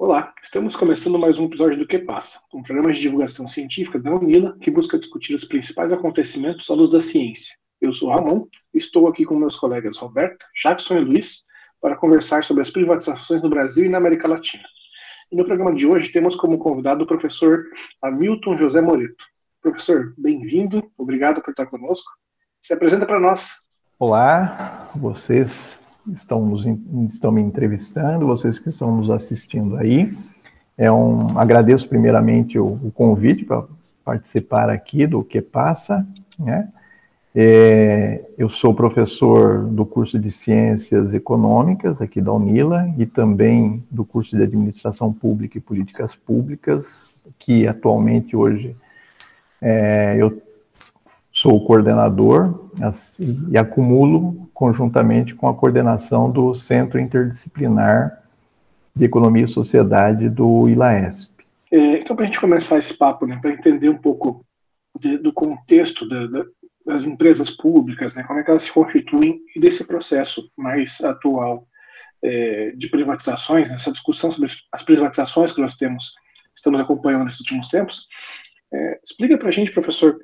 Olá, estamos começando mais um episódio do Que Passa, um programa de divulgação científica da Unila que busca discutir os principais acontecimentos à luz da ciência. Eu sou Ramon e estou aqui com meus colegas Roberto, Jackson e Luiz para conversar sobre as privatizações no Brasil e na América Latina. E no programa de hoje temos como convidado o professor Hamilton José Moreto. Professor, bem-vindo, obrigado por estar conosco. Se apresenta para nós. Olá, vocês estão, nos, estão me entrevistando, vocês que estão nos assistindo aí. É um, agradeço primeiramente o, o convite para participar aqui do Que Passa, né? É, eu sou professor do curso de Ciências Econômicas aqui da Unila e também do curso de Administração Pública e Políticas Públicas, que atualmente hoje é, eu sou o coordenador assim, e acumulo conjuntamente com a coordenação do Centro Interdisciplinar de Economia e Sociedade do ILAESP. É, então, para a gente começar esse papo, né, para entender um pouco de, do contexto da, da, das empresas públicas, né, como é que elas se constituem e desse processo mais atual é, de privatizações, essa discussão sobre as privatizações que nós temos, estamos acompanhando nesses últimos tempos. É, explica para a gente, professor,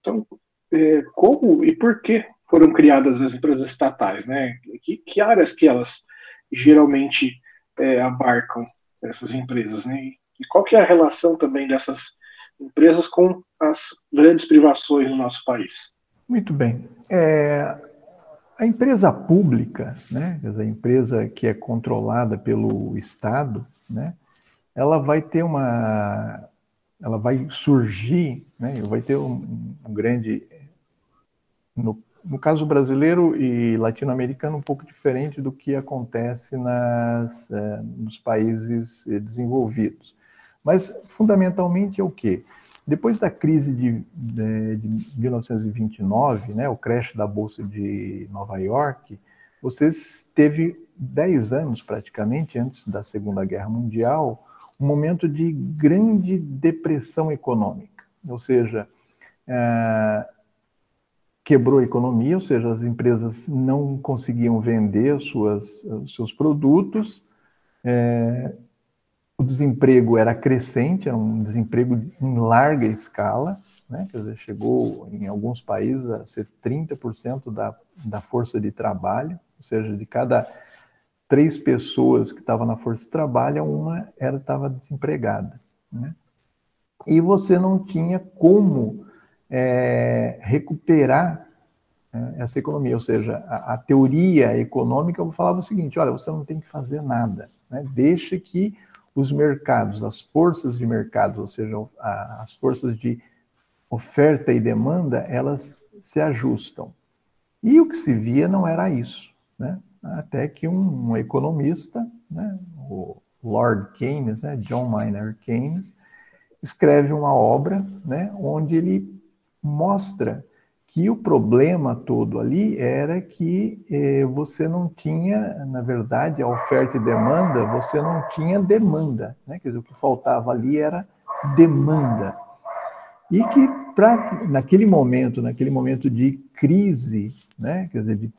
então, é, como e por que foram criadas as empresas estatais, né? Que, que áreas que elas geralmente é, abarcam essas empresas, né? E qual que é a relação também dessas empresas com as grandes privações no nosso país? Muito bem. É, a empresa pública, né, a empresa que é controlada pelo Estado, né, ela vai ter uma, ela vai surgir, né, vai ter um, um grande no, no caso brasileiro e latino-americano, um pouco diferente do que acontece nas, é, nos países desenvolvidos. Mas, fundamentalmente, é o quê? Depois da crise de, de, de 1929, né, o crash da Bolsa de Nova York, vocês teve 10 anos, praticamente, antes da Segunda Guerra Mundial, um momento de grande depressão econômica. Ou seja, é, quebrou a economia, ou seja, as empresas não conseguiam vender suas, seus produtos, é, o desemprego era crescente, era um desemprego em larga escala, né? quer dizer, chegou em alguns países a ser 30% da, da força de trabalho, ou seja, de cada três pessoas que estavam na força de trabalho, uma era estava desempregada. Né? E você não tinha como é, recuperar é, essa economia, ou seja, a, a, teoria econômica falava o seguinte: olha, você não tem que fazer nada, né? deixe que os mercados, as forças de mercado, ou seja, a, as forças de oferta e demanda, elas se ajustam. E o que se via não era isso, né? Até que um, um economista, né, o Lord Keynes, né, John Maynard Keynes, escreve uma obra, né, onde ele mostra que o problema todo ali era que eh, você não tinha, na verdade, a oferta e demanda, você não tinha demanda, né? Quer dizer, o que faltava ali era demanda. E que pra, naquele momento, naquele momento de crise, né? Quer dizer, de,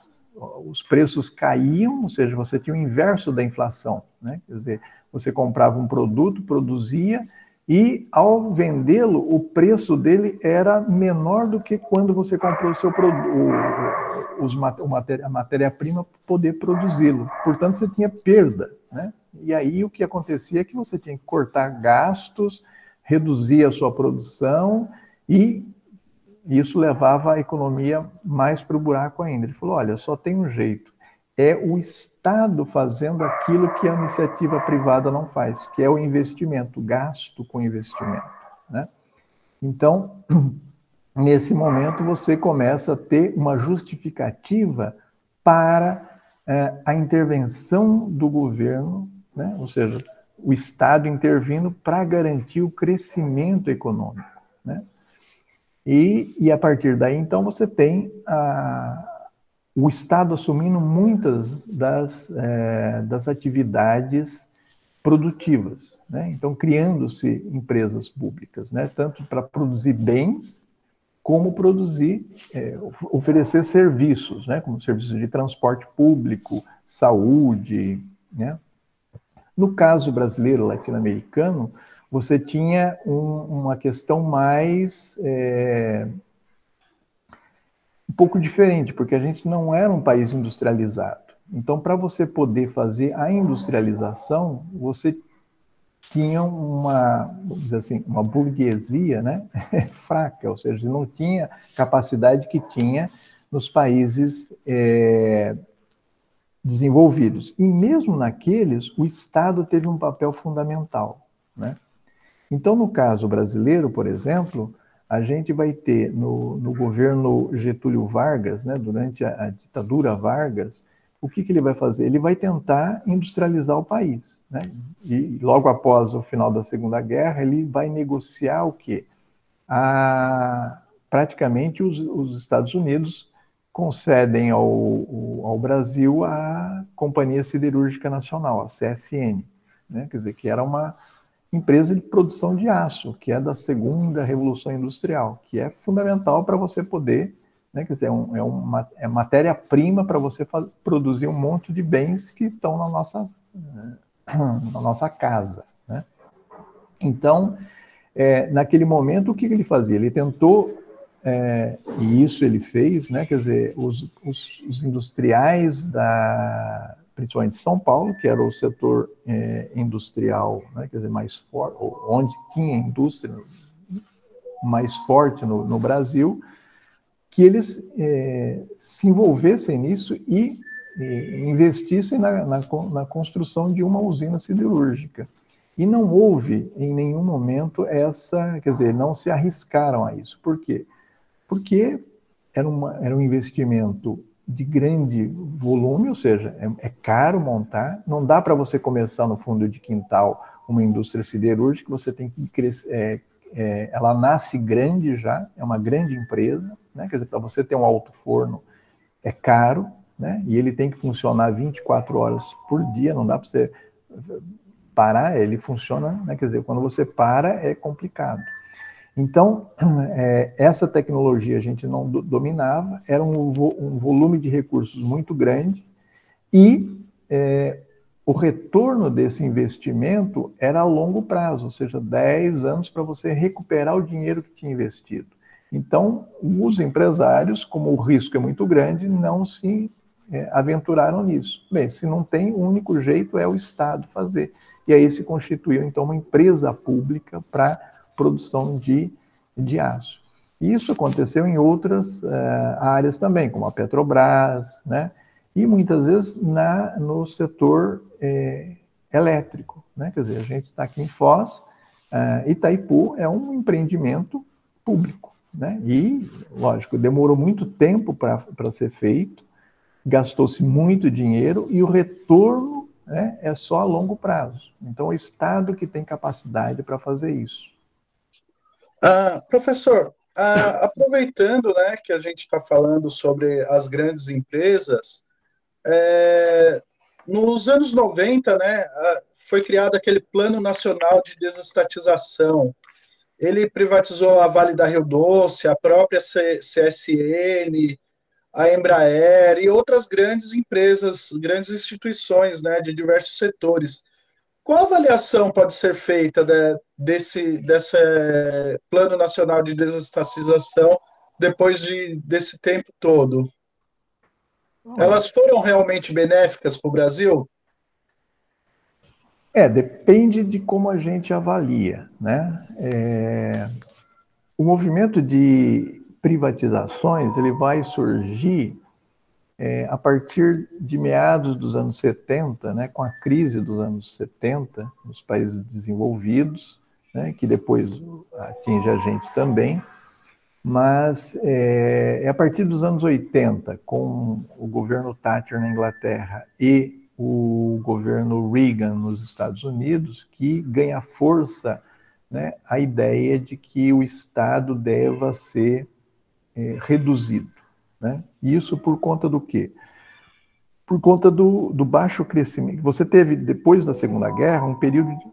os preços caíam, ou seja, você tinha o inverso da inflação, né? Quer dizer, você comprava um produto, produzia, e ao vendê-lo, o preço dele era menor do que quando você comprou o seu produto, a matéria-prima para poder produzi-lo. Portanto, você tinha perda. Né? E aí o que acontecia é que você tinha que cortar gastos, reduzir a sua produção e isso levava a economia mais para o buraco ainda. Ele falou: olha, só tem um jeito é o Estado fazendo aquilo que a iniciativa privada não faz, que é o investimento, gasto com investimento. Né? Então, nesse momento, você começa a ter uma justificativa para é, a intervenção do governo, né? ou seja, o Estado intervindo para garantir o crescimento econômico. Né? E, e a partir daí, então, você tem a, o Estado assumindo muitas das, é, das atividades produtivas, né? então criando-se empresas públicas, né? tanto para produzir bens como produzir, é, oferecer serviços, né? como serviços de transporte público, saúde, né? No caso brasileiro, latino-americano, você tinha um, uma questão mais é, pouco diferente, porque a gente não era um país industrializado. Então, para você poder fazer a industrialização, você tinha uma, assim, uma burguesia né, fraca, ou seja, não tinha capacidade que tinha nos países é, desenvolvidos. E mesmo naqueles, o Estado teve um papel fundamental. Né? Então, no caso brasileiro, por exemplo, a gente vai ter no, no governo Getúlio Vargas, né, durante a, a ditadura Vargas, o que, que, ele vai fazer? Ele vai tentar industrializar o país. Né? E logo após o final da Segunda Guerra, ele vai negociar o quê? A, praticamente os, os Estados Unidos concedem ao, ao, Brasil a Companhia Siderúrgica Nacional, a CSN, né? quer dizer, que era uma empresa de produção de aço, que é da segunda Revolução Industrial, que é fundamental para você poder né? Quer dizer, é, um, é, uma, é matéria-prima para você produzir um monte de bens que estão na nossa, na nossa casa. Né? Então, é, naquele momento, o que ele fazia? Ele tentou, é, e isso ele fez, né? quer dizer, os, os, os industriais da, principalmente São Paulo, que era o setor é, industrial, né, quer dizer, mais forte, onde tinha indústria mais forte no, no Brasil, que eles é, se envolvessem nisso e, investissem na, na, na, construção de uma usina siderúrgica. E não houve em nenhum momento essa, quer dizer, não se arriscaram a isso. Por quê? Porque era, uma, era um investimento de grande volume, ou seja, é, é caro montar, não dá para você começar no fundo de quintal uma indústria siderúrgica, você tem que crescer, é, é, ela nasce grande já, é uma grande empresa, né? Quer dizer, para você ter um alto forno é caro, né? E ele tem que funcionar 24 horas por dia, não dá para você parar, ele funciona, né? Quer dizer, quando você para é complicado. Então, é, essa tecnologia a gente não do, dominava, era um, vo, um, volume de recursos muito grande e é, o retorno desse investimento era a longo prazo, ou seja, 10 anos para você recuperar o dinheiro que tinha investido. Então, os empresários, como o risco é muito grande, não se é, aventuraram nisso. Bem, se não tem, o único jeito é o Estado fazer. E aí se constituiu, então, uma empresa pública para produção de, de aço. Isso aconteceu em outras uh, áreas também, como a Petrobras, né? e muitas vezes na, no setor é, elétrico. Né? Quer dizer, a gente está aqui em Foz, uh, Itaipu é um empreendimento público. Né? E, lógico, demorou muito tempo para ser feito, gastou-se muito dinheiro e o retorno né, é só a longo prazo. Então, o Estado que tem capacidade para fazer isso. Ah, professor, ah, aproveitando né, que a gente está falando sobre as grandes empresas, é, nos anos 90 né, foi criado aquele Plano Nacional de Desestatização, ele privatizou a Vale da Rio Doce, a própria CSN, a Embraer e outras grandes empresas, grandes instituições né, de diversos setores. Qual avaliação pode ser feita de, desse, desse Plano Nacional de Desestatização depois de, desse tempo todo? Elas foram realmente benéficas para o Brasil? É, depende de como a gente avalia, né? É, o movimento de privatizações ele vai surgir é, a partir de meados dos anos 70, né, com a crise dos anos 70 nos países desenvolvidos, né, que depois atinge a gente também, mas é, é a partir dos anos 80, com o governo Thatcher na Inglaterra e o governo Reagan nos Estados Unidos, que ganha força né, a ideia de que o Estado deva ser é, reduzido. Né? Isso por conta do quê? Por conta do, do baixo crescimento. Você teve, depois da Segunda Guerra, um período de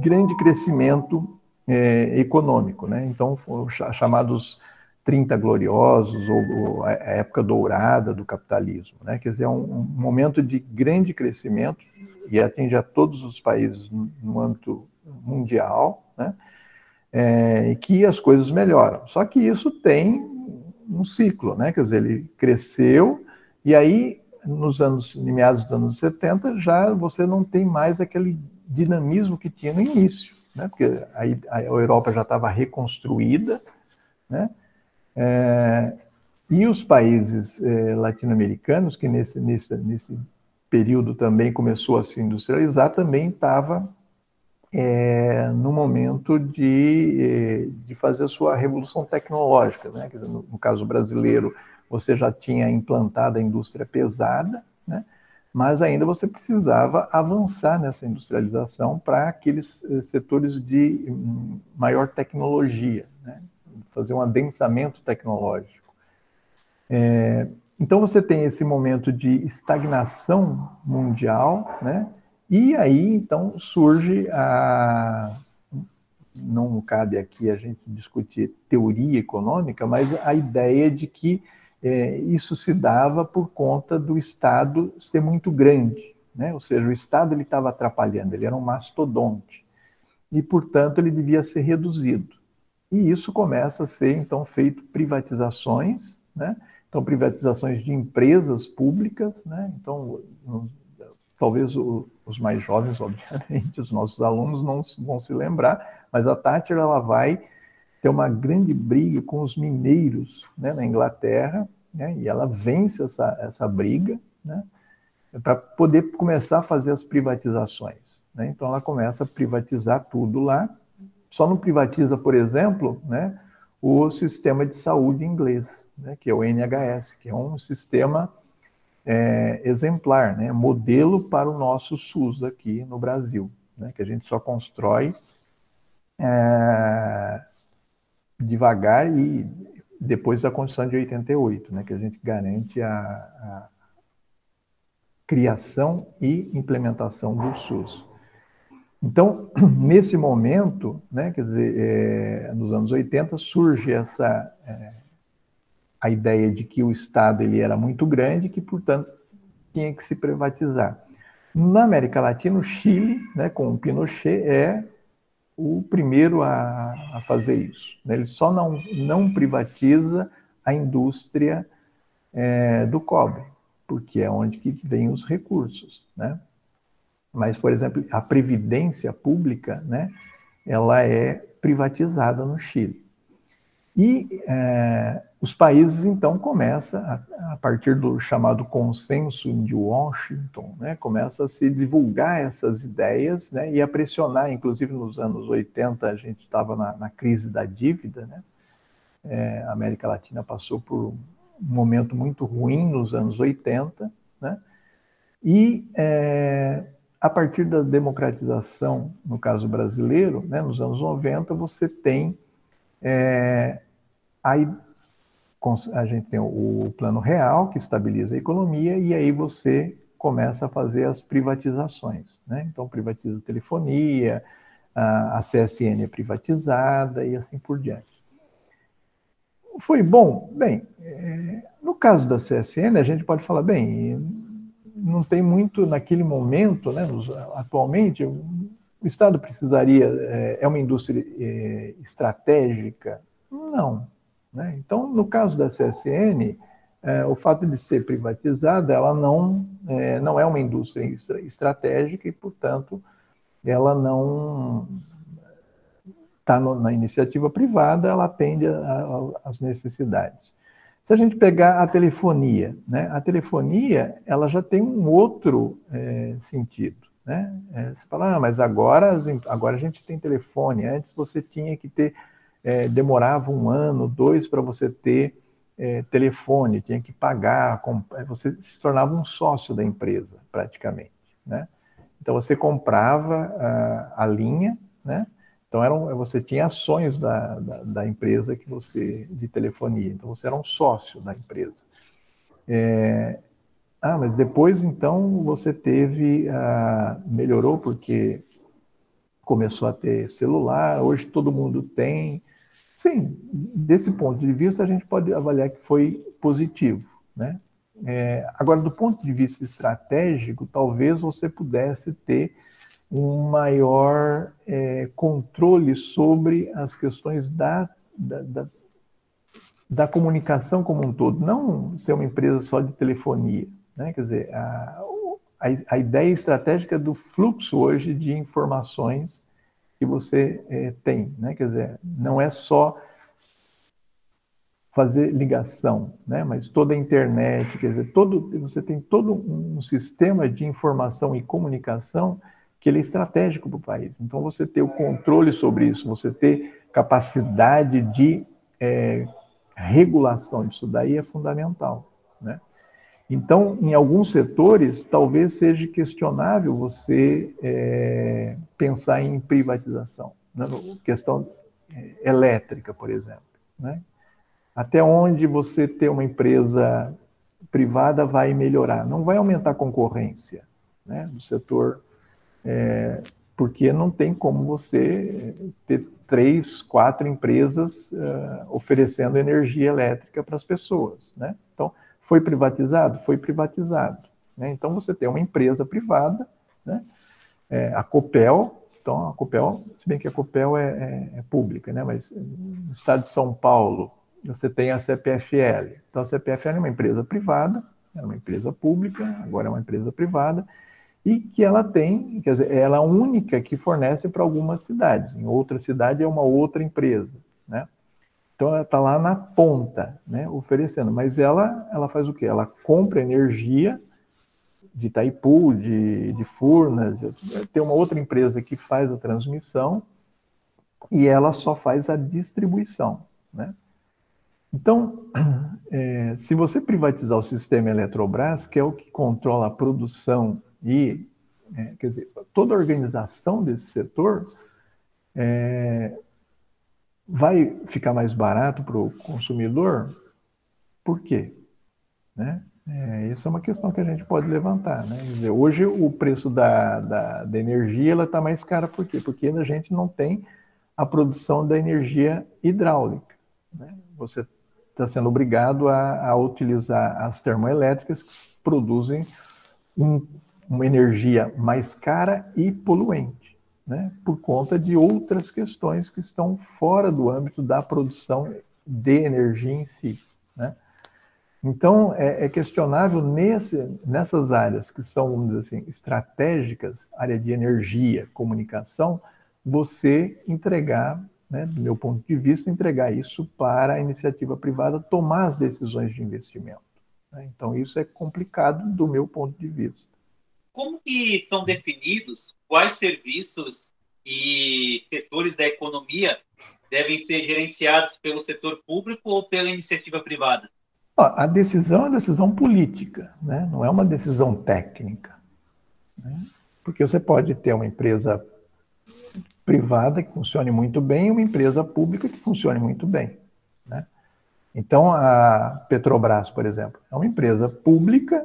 grande crescimento é, econômico. Né? Então, foram chamados 30 gloriosos ou, a época dourada do capitalismo, né? Quer dizer, é um, um momento de grande crescimento e atinge a todos os países no âmbito mundial, né? É, e que as coisas melhoram. Só que isso tem um ciclo, né? Quer dizer, ele cresceu e aí nos anos meados dos anos 70 já você não tem mais aquele dinamismo que tinha no início, né? Porque a, a Europa já estava reconstruída, né? É, e os países é, latino-americanos, que nesse, nesse, nesse período também começou a se industrializar, também estava é, no momento de, é, de fazer a sua revolução tecnológica. Né? Dizer, no, no, caso brasileiro, você já tinha implantado a indústria pesada, né? mas ainda você precisava avançar nessa industrialização para aqueles é, setores de hum, maior tecnologia, né? fazer um adensamento tecnológico. É, então você tem esse momento de estagnação mundial, né? E aí, então, surge a. Não cabe aqui a gente discutir teoria econômica, mas a ideia de que é, isso se dava por conta do Estado ser muito grande, né? ou seja, o Estado ele estava atrapalhando, ele era um mastodonte, e, portanto, ele devia ser reduzido. E isso começa a ser, então, feito privatizações, né? então, privatizações de empresas públicas, né? então, talvez o, os mais jovens, obviamente, os nossos alunos não vão se lembrar, mas a Thatcher ela vai ter uma grande briga com os mineiros né, na Inglaterra, né, e ela vence essa, essa briga né, para poder começar a fazer as privatizações. Né? Então ela começa a privatizar tudo lá, só não privatiza, por exemplo, né, o sistema de saúde inglês, né, que é o NHS, que é um sistema é, exemplar, né, modelo para o nosso SUS aqui no Brasil, né, que a gente só constrói é, devagar e depois da Constituição de 88, né, que a gente garante a, a criação e implementação do SUS. Então, nesse momento, né, quer dizer, é, nos anos 80, surge essa é, a ideia de que o Estado ele era muito grande, que portanto tinha que se privatizar. Na América Latina, o Chile, né, com o Pinochet, é o primeiro a, a fazer isso. Né? Ele só não, não privatiza a indústria é, do cobre, porque é onde que vem os recursos. Né? Mas, por exemplo, a previdência pública, né, ela é privatizada no Chile. E é, os países, então, começam, a, a, partir do chamado consenso de Washington, né, começa a se divulgar essas ideias né, e a pressionar, inclusive nos anos 80, a gente estava na, na, crise da dívida, né, é, a América Latina passou por um momento muito ruim nos anos 80, né, e é, a partir da democratização, no caso brasileiro, né, nos anos 90, você tem é, aí a gente tem o plano real, que estabiliza a economia, e aí você começa a fazer as privatizações. Né? Então, privatiza a telefonia, a CSN é privatizada e assim por diante. Foi bom? Bem, é, no caso da CSN, a gente pode falar, bem, não tem muito naquele momento, né, atualmente, o Estado precisaria, é, é uma indústria é, estratégica? Não. Né? Então, no caso da CSN, é, o fato de ser privatizada, ela não é, não é uma indústria estratégica e, portanto, ela não está na iniciativa privada, ela atende às necessidades. Se a gente pegar a telefonia, né, a telefonia ela já tem um outro é, sentido. Né? É, você fala, ah, mas agora, agora a gente tem telefone, antes você tinha que ter, é, demorava um ano, dois para você ter é, telefone, tinha que pagar, é, você se tornava um sócio da empresa, praticamente. Né? Então você comprava a, a linha, né? então era um, você tinha ações da, da, da, empresa que você de telefonia, então você era um sócio da empresa. É, ah, mas depois então você teve, ah, melhorou porque começou a ter celular, hoje todo mundo tem Sim, desse ponto de vista a gente pode avaliar que foi positivo, né? É, agora, do ponto de vista estratégico, talvez você pudesse ter um maior é, controle sobre as questões da, da, da, da, comunicação como um todo, não ser uma empresa só de telefonia. Né? Quer dizer, a, a, a ideia estratégica do fluxo hoje de informações que você é, tem. Né? Quer dizer, não é só fazer ligação, né? mas toda a internet, quer dizer, todo, você tem todo um sistema de informação e comunicação que ele é estratégico para o país. Então, você ter o controle sobre isso, você ter capacidade de é, regulação disso daí é fundamental. Né? Então, em alguns setores, talvez seja questionável você é, pensar em privatização. Né? Questão é, elétrica, por exemplo. Né? Até onde você ter uma empresa privada vai melhorar? Não vai aumentar a concorrência né, do setor, é, porque não tem como você ter três, quatro empresas uh, oferecendo energia elétrica para as pessoas. Né? Então, foi privatizado? Foi privatizado. Né? Então, você tem uma empresa privada, né? É, a Copel, então a Copel, se bem que a Copel é, é, é, pública, né? mas no estado de São Paulo, você tem a CPFL. Então, a CPFL é uma empresa privada, é uma empresa pública, agora é uma empresa privada, e que ela tem, quer dizer, ela é a única que fornece para algumas cidades. Em outra cidade é uma outra empresa? Então ela está lá na ponta, né, oferecendo. Mas ela, ela faz o quê? Ela compra energia de Itaipu, de, de Furnas, tem uma outra empresa que faz a transmissão e ela só faz a distribuição, né? Então, é, se você privatizar o sistema Eletrobras, que é o que controla a produção e, é, quer dizer, toda a organização desse setor, é, vai ficar mais barato para o consumidor? Por quê? Né? É, isso é uma questão que a gente pode levantar. Né? Dizer, hoje o preço da, da, da energia está mais cara por quê? Porque a gente não tem a produção da energia hidráulica. Né? Você está sendo obrigado a, a, utilizar as termoelétricas que produzem um, uma energia mais cara e poluente né, por conta de outras questões que estão fora do âmbito da produção de energia em si. Né? Então, é, é, questionável nesse, nessas áreas que são, vamos dizer assim, estratégicas, área de energia, comunicação, você entregar, né, do meu ponto de vista, entregar isso para a iniciativa privada tomar as decisões de investimento. Né? Então, isso é complicado do meu ponto de vista. Como que são definidos quais serviços e setores da economia devem ser gerenciados pelo setor público ou pela iniciativa privada? A decisão é uma decisão política, né? não é uma decisão técnica. Né? Porque você pode ter uma empresa privada que funcione muito bem e uma empresa pública que funcione muito bem. Né? Então, a Petrobras, por exemplo, é uma empresa pública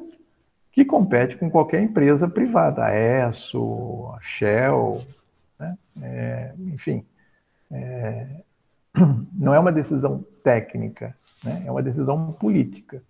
que compete com qualquer empresa privada, a ESSO, a Shell, né? é, enfim. É, não é uma decisão técnica, né? é uma decisão política.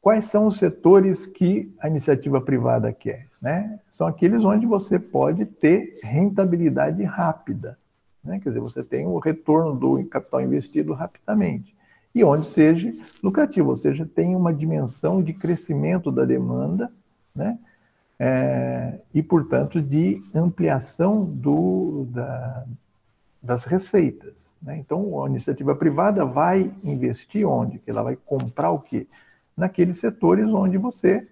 Quais são os setores que a iniciativa privada quer? Né? São aqueles onde você pode ter rentabilidade rápida. Né? Quer dizer, você tem o retorno do capital investido rapidamente e onde seja lucrativo, ou seja, tem uma dimensão de crescimento da demanda, né? É, e, portanto, de ampliação do, da, das receitas. Né? Então, a iniciativa privada vai investir onde? Que ela vai comprar o quê? Naqueles setores onde você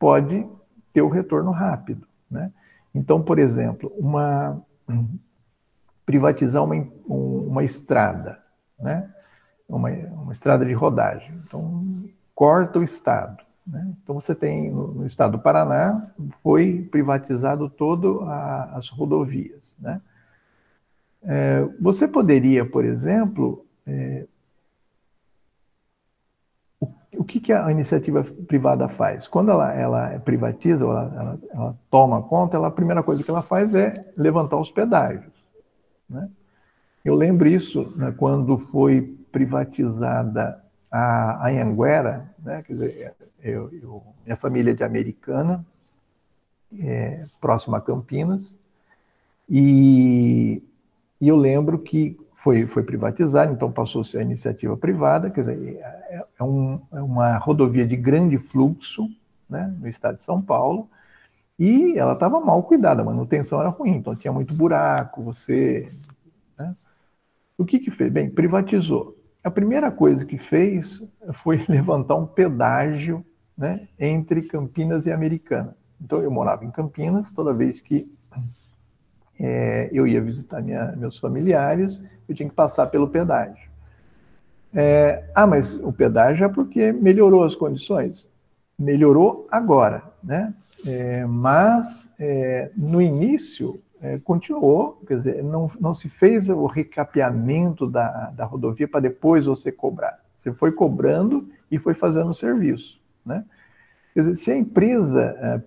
pode ter o retorno rápido. Né? Então, por exemplo, uma, privatizar uma, uma estrada, né? Uma, uma estrada de rodagem. Então, corta o Estado. Né? Então, você tem, no, no, estado do Paraná, foi privatizado todo a, as rodovias. Né? É, você poderia, por exemplo, é, o, o que, que, a iniciativa privada faz? Quando ela, ela privatiza, ela, ela, ela, toma conta, ela, a primeira coisa que ela faz é levantar os pedágios. Né? Eu lembro isso né, quando foi privatizada a Anhanguera, né, quer dizer, eu, eu, minha família é de Americana, é, próxima a Campinas, e, e, eu lembro que foi, foi privatizado, então passou a a iniciativa privada, quer dizer, é, é, um, é uma rodovia de grande fluxo né, no estado de São Paulo, e ela estava mal cuidada, a manutenção era ruim, então tinha muito buraco, você... Né? O que que fez? Bem, privatizou. A primeira coisa que fez foi levantar um pedágio né, entre Campinas e Americana. Então eu morava em Campinas, toda vez que é, eu ia visitar minha, meus familiares, eu tinha que passar pelo pedágio. É, ah, mas o pedágio é porque melhorou as condições. Melhorou agora, né? É, mas no início é, continuou, quer dizer, não, não se fez o recapeamento da, da rodovia para depois você cobrar. Você foi cobrando e foi fazendo o serviço. Né? Quer dizer, se a empresa é,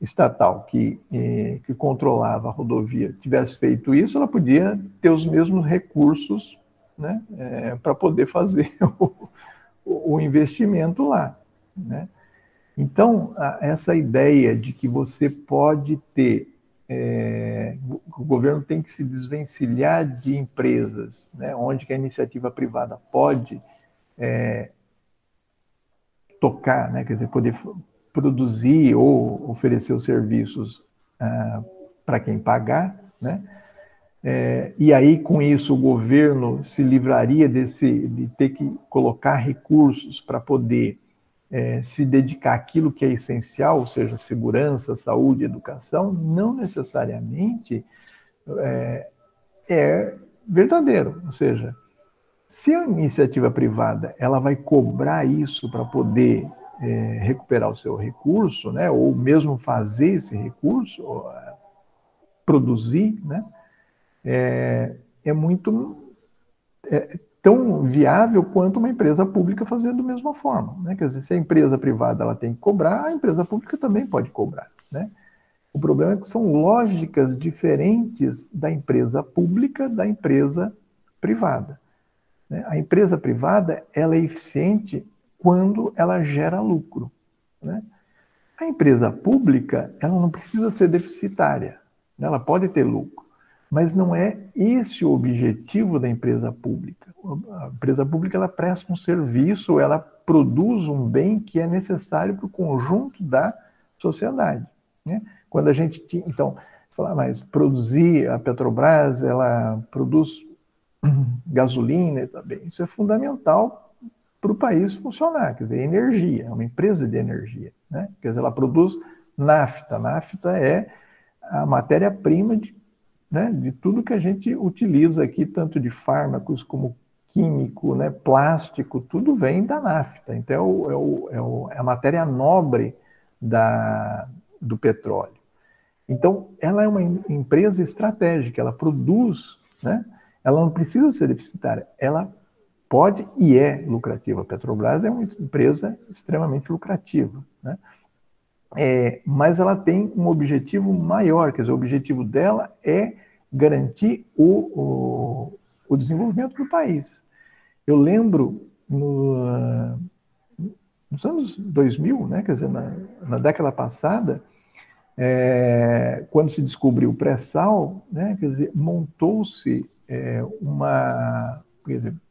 estatal que, é, que controlava a rodovia tivesse feito isso, ela podia ter os mesmos recursos né, é, para poder fazer o, o investimento lá. Né? Então, essa ideia de que você pode ter, é, o governo tem que se desvencilhar de empresas, né, onde a iniciativa privada pode é, tocar, né, quer dizer, poder produzir ou oferecer os serviços ah, para quem pagar, né? É, e aí, com isso, o governo se livraria desse, de ter que colocar recursos para poder é, se dedicar àquilo que é essencial, ou seja, segurança, saúde, educação, não necessariamente é, é verdadeiro. Ou seja, se a iniciativa privada ela vai cobrar isso para poder é, recuperar o seu recurso, né, ou mesmo fazer esse recurso, ou, produzir, né, é, é muito é, tão viável quanto uma empresa pública fazer da mesma forma. Né? Quer dizer, se a empresa privada ela tem que cobrar, a empresa pública também pode cobrar. Né? O problema é que são lógicas diferentes da empresa pública da empresa privada. Né? A empresa privada ela é eficiente quando ela gera lucro. Né? A empresa pública ela não precisa ser deficitária, né? ela pode ter lucro. Mas não é esse o objetivo da empresa pública. A empresa pública ela presta um serviço, ela produz um bem que é necessário para o conjunto da sociedade. Né? Quando a gente tinha, então, falar, mas produzir a Petrobras, ela produz gasolina também, isso é fundamental para o país funcionar, quer dizer, energia, é uma empresa de energia, né? Quer dizer, ela produz nafta, nafta é a matéria-prima de né, de tudo que a gente utiliza aqui, tanto de fármacos como químico, né, plástico, tudo vem da nafta. Então, é, o, é, o, é, é a matéria nobre da, do petróleo. Então, ela é uma empresa estratégica, ela produz, né, ela não precisa ser deficitária, ela pode e é lucrativa. A Petrobras é uma empresa extremamente lucrativa. Né? É, mas ela tem um objetivo maior, quer dizer, o objetivo dela é garantir o, o, o desenvolvimento do país. Eu lembro no, nos anos 2000, né, quer dizer, na, na década passada, é, quando se descobriu o pré-sal, né, quer dizer, montou-se é, uma,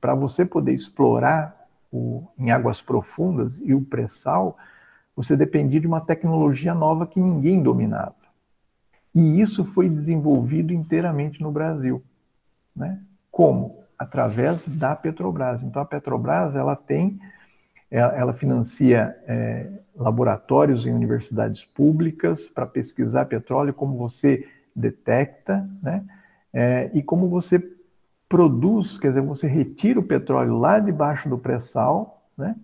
para você poder explorar o, em águas profundas e o pré-sal, você dependia de uma tecnologia nova que ninguém dominava. E isso foi desenvolvido inteiramente no Brasil. Né? Como? Através da Petrobras. Então, a Petrobras ela tem, é, ela financia é, laboratórios em universidades públicas para pesquisar petróleo, como você detecta, né? É, e como você produz, quer dizer, você retira o petróleo lá debaixo do pré-sal, né?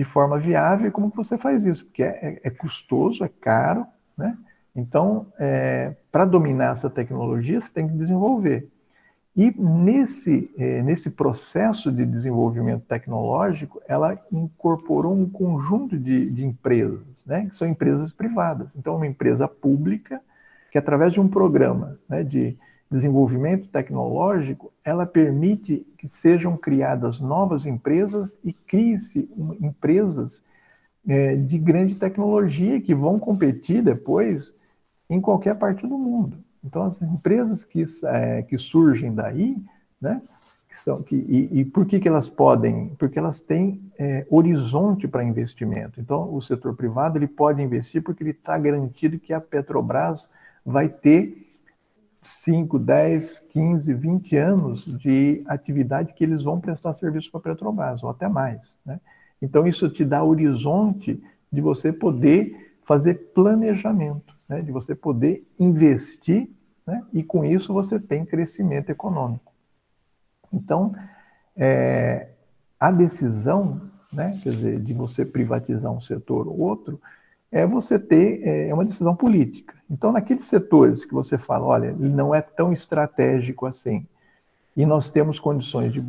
De forma viável, e como que você faz isso? Porque é, é custoso, é caro, né? Então, é, para dominar essa tecnologia, você tem que desenvolver. E nesse, é, nesse processo de desenvolvimento tecnológico, ela incorporou um conjunto de, de empresas, né, que são empresas privadas. Então, uma empresa pública que, através de um programa né, de, desenvolvimento tecnológico, ela permite que sejam criadas novas empresas e crie-se empresas é, de grande tecnologia que vão competir depois em qualquer parte do mundo. Então, as empresas que, é, que surgem daí, né, que são, que, e, e, por que, que elas podem? Porque elas têm é, horizonte para investimento. Então, o setor privado ele pode investir porque ele está garantido que a Petrobras vai ter 5, 10, 15, 20 anos de atividade que eles vão prestar serviço para a Petrobras, ou até mais. Né? Então, isso te dá horizonte de você poder fazer planejamento, né? de você poder investir, né? e com isso você tem crescimento econômico. Então, é, a decisão, né? quer dizer, de você privatizar um setor ou outro, é você ter é, é uma decisão política. Então, naqueles setores que você fala, olha, ele não é tão estratégico assim, e nós temos condições de,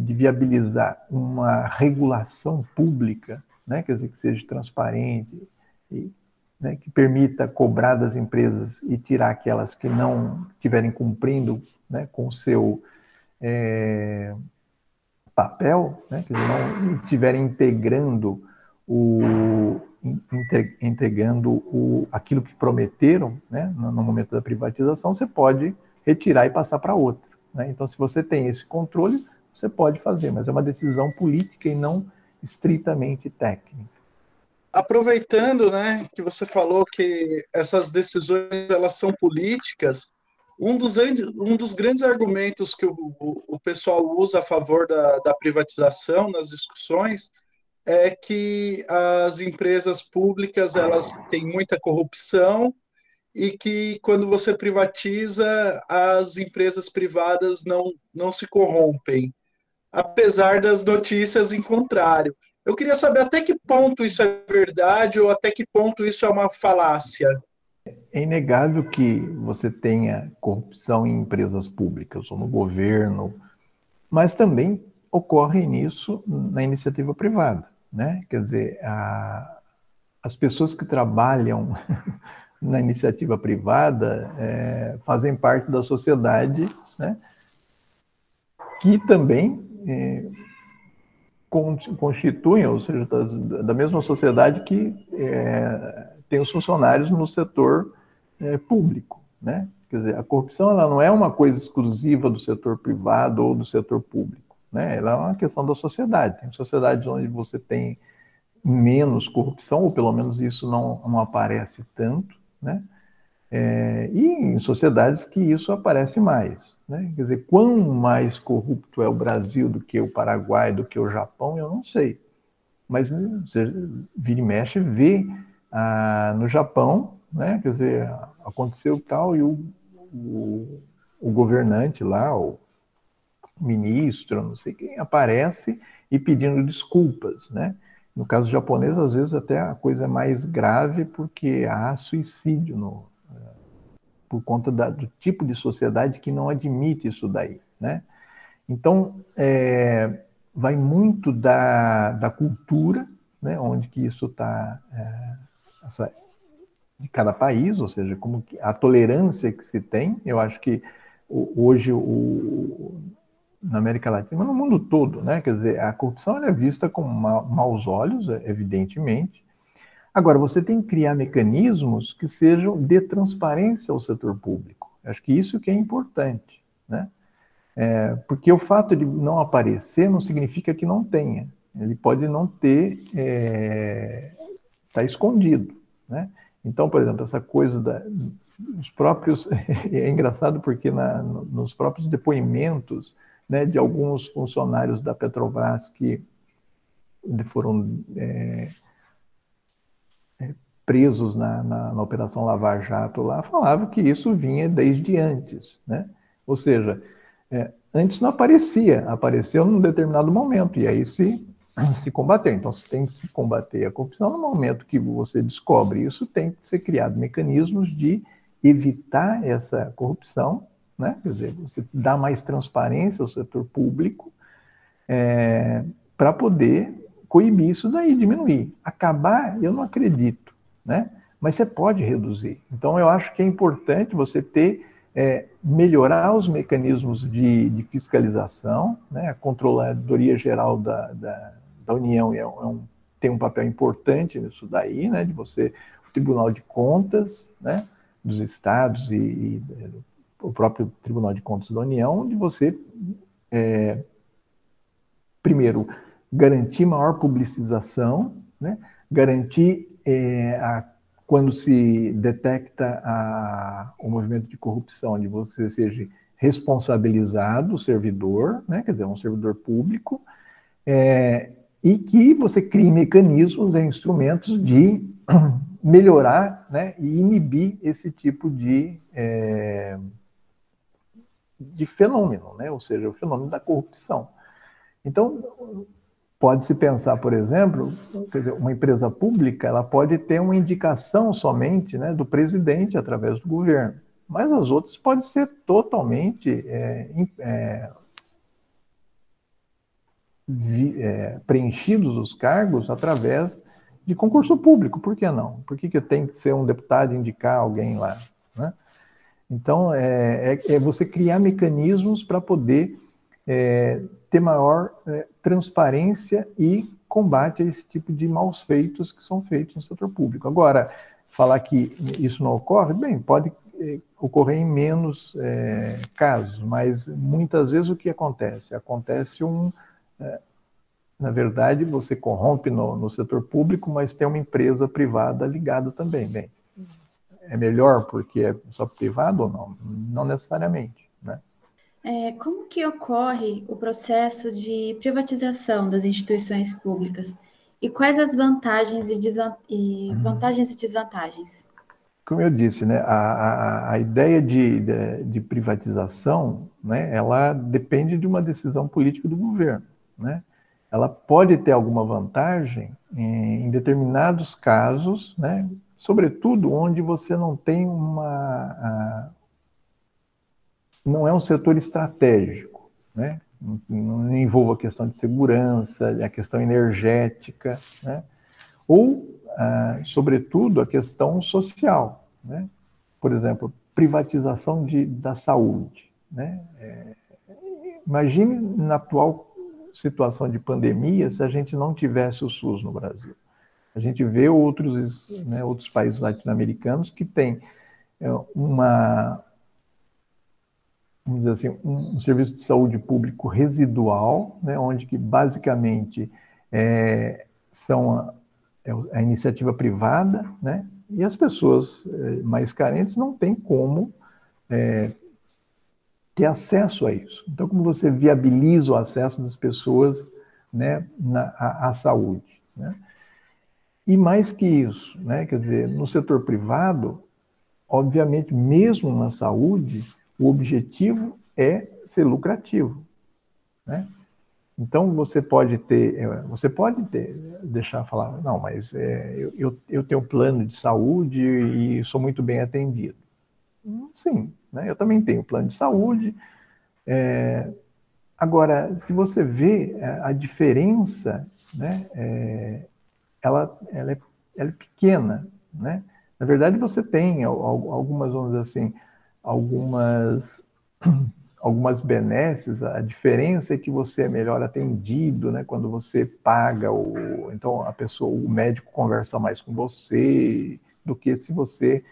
de viabilizar uma regulação pública, né, quer dizer, que seja transparente, e, né, que permita cobrar das empresas e tirar aquelas que não estiverem cumprindo né, com o seu é, papel, né, que não estiverem integrando o, entregando o, aquilo que prometeram né, no, no, momento da privatização, você pode retirar e passar para outra. Né? Então, se você tem esse controle, você pode fazer, mas é uma decisão política e não estritamente técnica. Aproveitando né, que você falou que essas decisões elas são políticas, um dos, um dos grandes argumentos que o, o pessoal usa a favor da, da privatização nas discussões é que as empresas públicas elas têm muita corrupção e que quando você privatiza as empresas privadas não não se corrompem, apesar das notícias em contrário. Eu queria saber até que ponto isso é verdade ou até que ponto isso é uma falácia. É inegável que você tenha corrupção em empresas públicas ou no governo, mas também ocorre nisso na iniciativa privada né? Quer dizer, a, as pessoas que trabalham na iniciativa privada é, fazem parte da sociedade, né? Que também é, constituem, ou seja, das, da mesma sociedade que é, tem os funcionários no setor é, público, né? Quer dizer, a corrupção ela não é uma coisa exclusiva do setor privado ou do setor público. Né? Ela é uma questão da sociedade. Tem sociedades onde você tem menos corrupção, ou pelo menos isso não, não aparece tanto, né? É, e em sociedades que isso aparece mais. Né? Quer dizer, quão mais corrupto é o Brasil do que o Paraguai, do que o Japão, eu não sei. Mas você vira e mexe, vê ah, no Japão, né? quer dizer, aconteceu tal e o, o, o governante lá, o ministro, não sei quem, aparece e pedindo desculpas, né? No caso japonês, às vezes até a coisa é mais grave porque há suicídio no, eh, por conta da, do tipo de sociedade que não admite isso daí, né? Então, é, vai muito da, da cultura, né, onde que isso está, é, de cada país, ou seja, como a tolerância que se tem, eu acho que hoje o, na América Latina, mas no mundo todo, né? Quer dizer, a corrupção é vista com ma maus olhos, é, evidentemente. Agora, você tem que criar mecanismos que sejam de transparência ao setor público. Acho que isso que é importante, né? É, porque o fato de não aparecer não significa que não tenha. Ele pode não ter, é, tá escondido, né? Então, por exemplo, essa coisa da, os próprios é engraçado porque na, nos próprios depoimentos né, de alguns funcionários da Petrobras que foram é, é, presos na, na, na, Operação Lava Jato lá, falavam que isso vinha desde antes. Né? Ou seja, é, antes não aparecia, apareceu num determinado momento, e aí se, se combateu. Então, se tem que se combater a corrupção no momento que você descobre isso, tem que ser criado mecanismos de evitar essa corrupção né? Quer dizer, você dá mais transparência ao setor público é, para poder coibir isso daí, diminuir. Acabar, eu não acredito, né? Mas você pode reduzir. Então, eu acho que é importante você ter é, melhorar os mecanismos de, de fiscalização, né? a Controladoria Geral da, da, da União é, é um, tem um papel importante nisso daí, né? de você, o Tribunal de Contas, né? dos estados e, e o próprio Tribunal de Contas da União, de você, é, primeiro, garantir maior publicização, né? garantir é, a, quando se detecta a, o movimento de corrupção, de você seja responsabilizado, o servidor, né? quer dizer, um servidor público, é, e que você crie mecanismos e instrumentos de melhorar né, e inibir esse tipo de, é, de fenômeno, né, ou seja, o fenômeno da corrupção. Então, pode-se pensar, por exemplo, uma empresa pública ela pode ter uma indicação somente né, do presidente através do governo, mas as outras podem ser totalmente é, é, vi, é, preenchidos os cargos através de concurso público. Por que não? Por que, que tem que ser um deputado indicar alguém lá? Né? Então, é, é, é, você criar mecanismos para poder é, ter maior é, transparência e combate a esse tipo de maus feitos que são feitos no setor público. Agora, falar que isso não ocorre, bem, pode é, ocorrer em menos é, casos, mas muitas vezes o que acontece? Acontece um, na verdade, você corrompe no, no, setor público, mas tem uma empresa privada ligada também. Bem, é melhor porque é só privado ou não? Não necessariamente, né? É, como que ocorre o processo de privatização das instituições públicas? E quais as vantagens e, e uhum. vantagens e desvantagens? Como eu disse, né, a, a, a ideia de, de, de, privatização, né, ela depende de uma decisão política do governo né, ela pode ter alguma vantagem em, em determinados casos, né, sobretudo onde você não tem uma. Não é um setor estratégico, né? Não, envolve a questão de segurança, a questão energética, né? ou, sobretudo, a questão social. Né? Por exemplo, privatização de, da saúde. Né? É, imagine na atual situação de pandemia se a gente não tivesse o SUS no Brasil. A gente vê outros, né, outros países latino-americanos que têm é, uma, vamos dizer assim, um, um, serviço de saúde público residual, né, onde que basicamente é, são a, é a, iniciativa privada, né, e as pessoas é, mais carentes não têm como é, ter acesso a isso. Então, como você viabiliza o acesso das pessoas né, na, à, à saúde? Né? E mais que isso, né, quer dizer, no setor privado, obviamente, mesmo na saúde, o objetivo é ser lucrativo. Né? Então você pode ter, é, você pode ter, deixar falar, não, mas é, eu, eu tenho um plano de saúde e sou muito bem atendido. Sim, né? Eu também tenho plano de saúde. É, agora, se você vê a diferença, né, é, ela, ela, é, ela é pequena. Né? Na verdade, você tem algumas, dizer assim, algumas, algumas benesses. A diferença é que você é melhor atendido, né? Quando você paga, o, então a pessoa, o médico conversa mais com você do que se você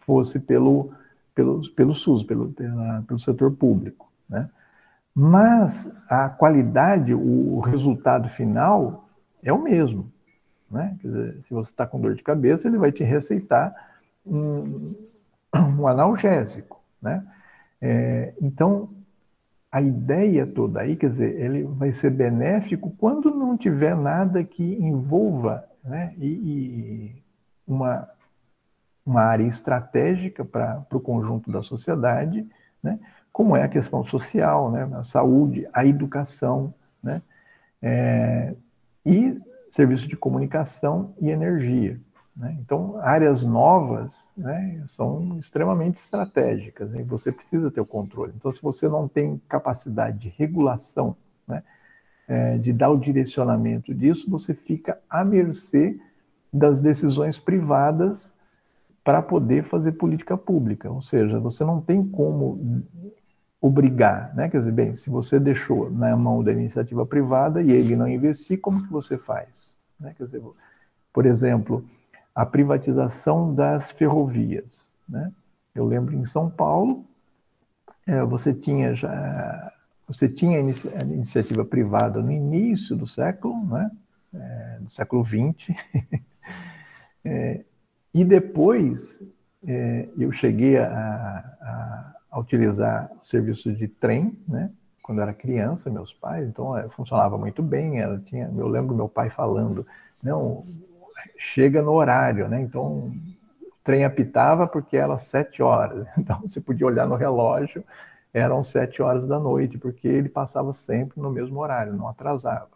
fosse pelo pelo, pelo SUS, pelo, pela, pelo setor público. Né? Mas a qualidade, o resultado final é o mesmo. Né? Dizer, se você está com dor de cabeça, ele vai te receitar um, um analgésico. Né? É, então, a ideia toda aí, quer dizer, ele vai ser benéfico quando não tiver nada que envolva né, e, e uma uma área estratégica para o conjunto da sociedade, né? como é a questão social, né? a saúde, a educação, né? É, e serviço de comunicação e energia. Né? Então, áreas novas né, são extremamente estratégicas e você precisa ter o controle. Então, se você não tem capacidade de regulação, né, é, de dar o direcionamento disso, você fica à mercê das decisões privadas para poder fazer política pública. Ou seja, você não tem como obrigar, né? Quer dizer, bem, se você deixou na mão da iniciativa privada e ele não investir, como que você faz? Né? Quer dizer, por exemplo, a privatização das ferrovias, né? Eu lembro em São Paulo, é, você tinha já você tinha a iniciativa privada no início do século, né? É, do século XX, é, e depois é, eu cheguei a, a, a, utilizar o serviço de trem, né? Quando eu era criança, meus pais, então é, funcionava muito bem. Tinha, eu lembro meu pai falando, não, chega no horário, né? Então o trem apitava porque era sete horas, então você podia olhar no relógio, eram sete horas da noite, porque ele passava sempre no mesmo horário, não atrasava.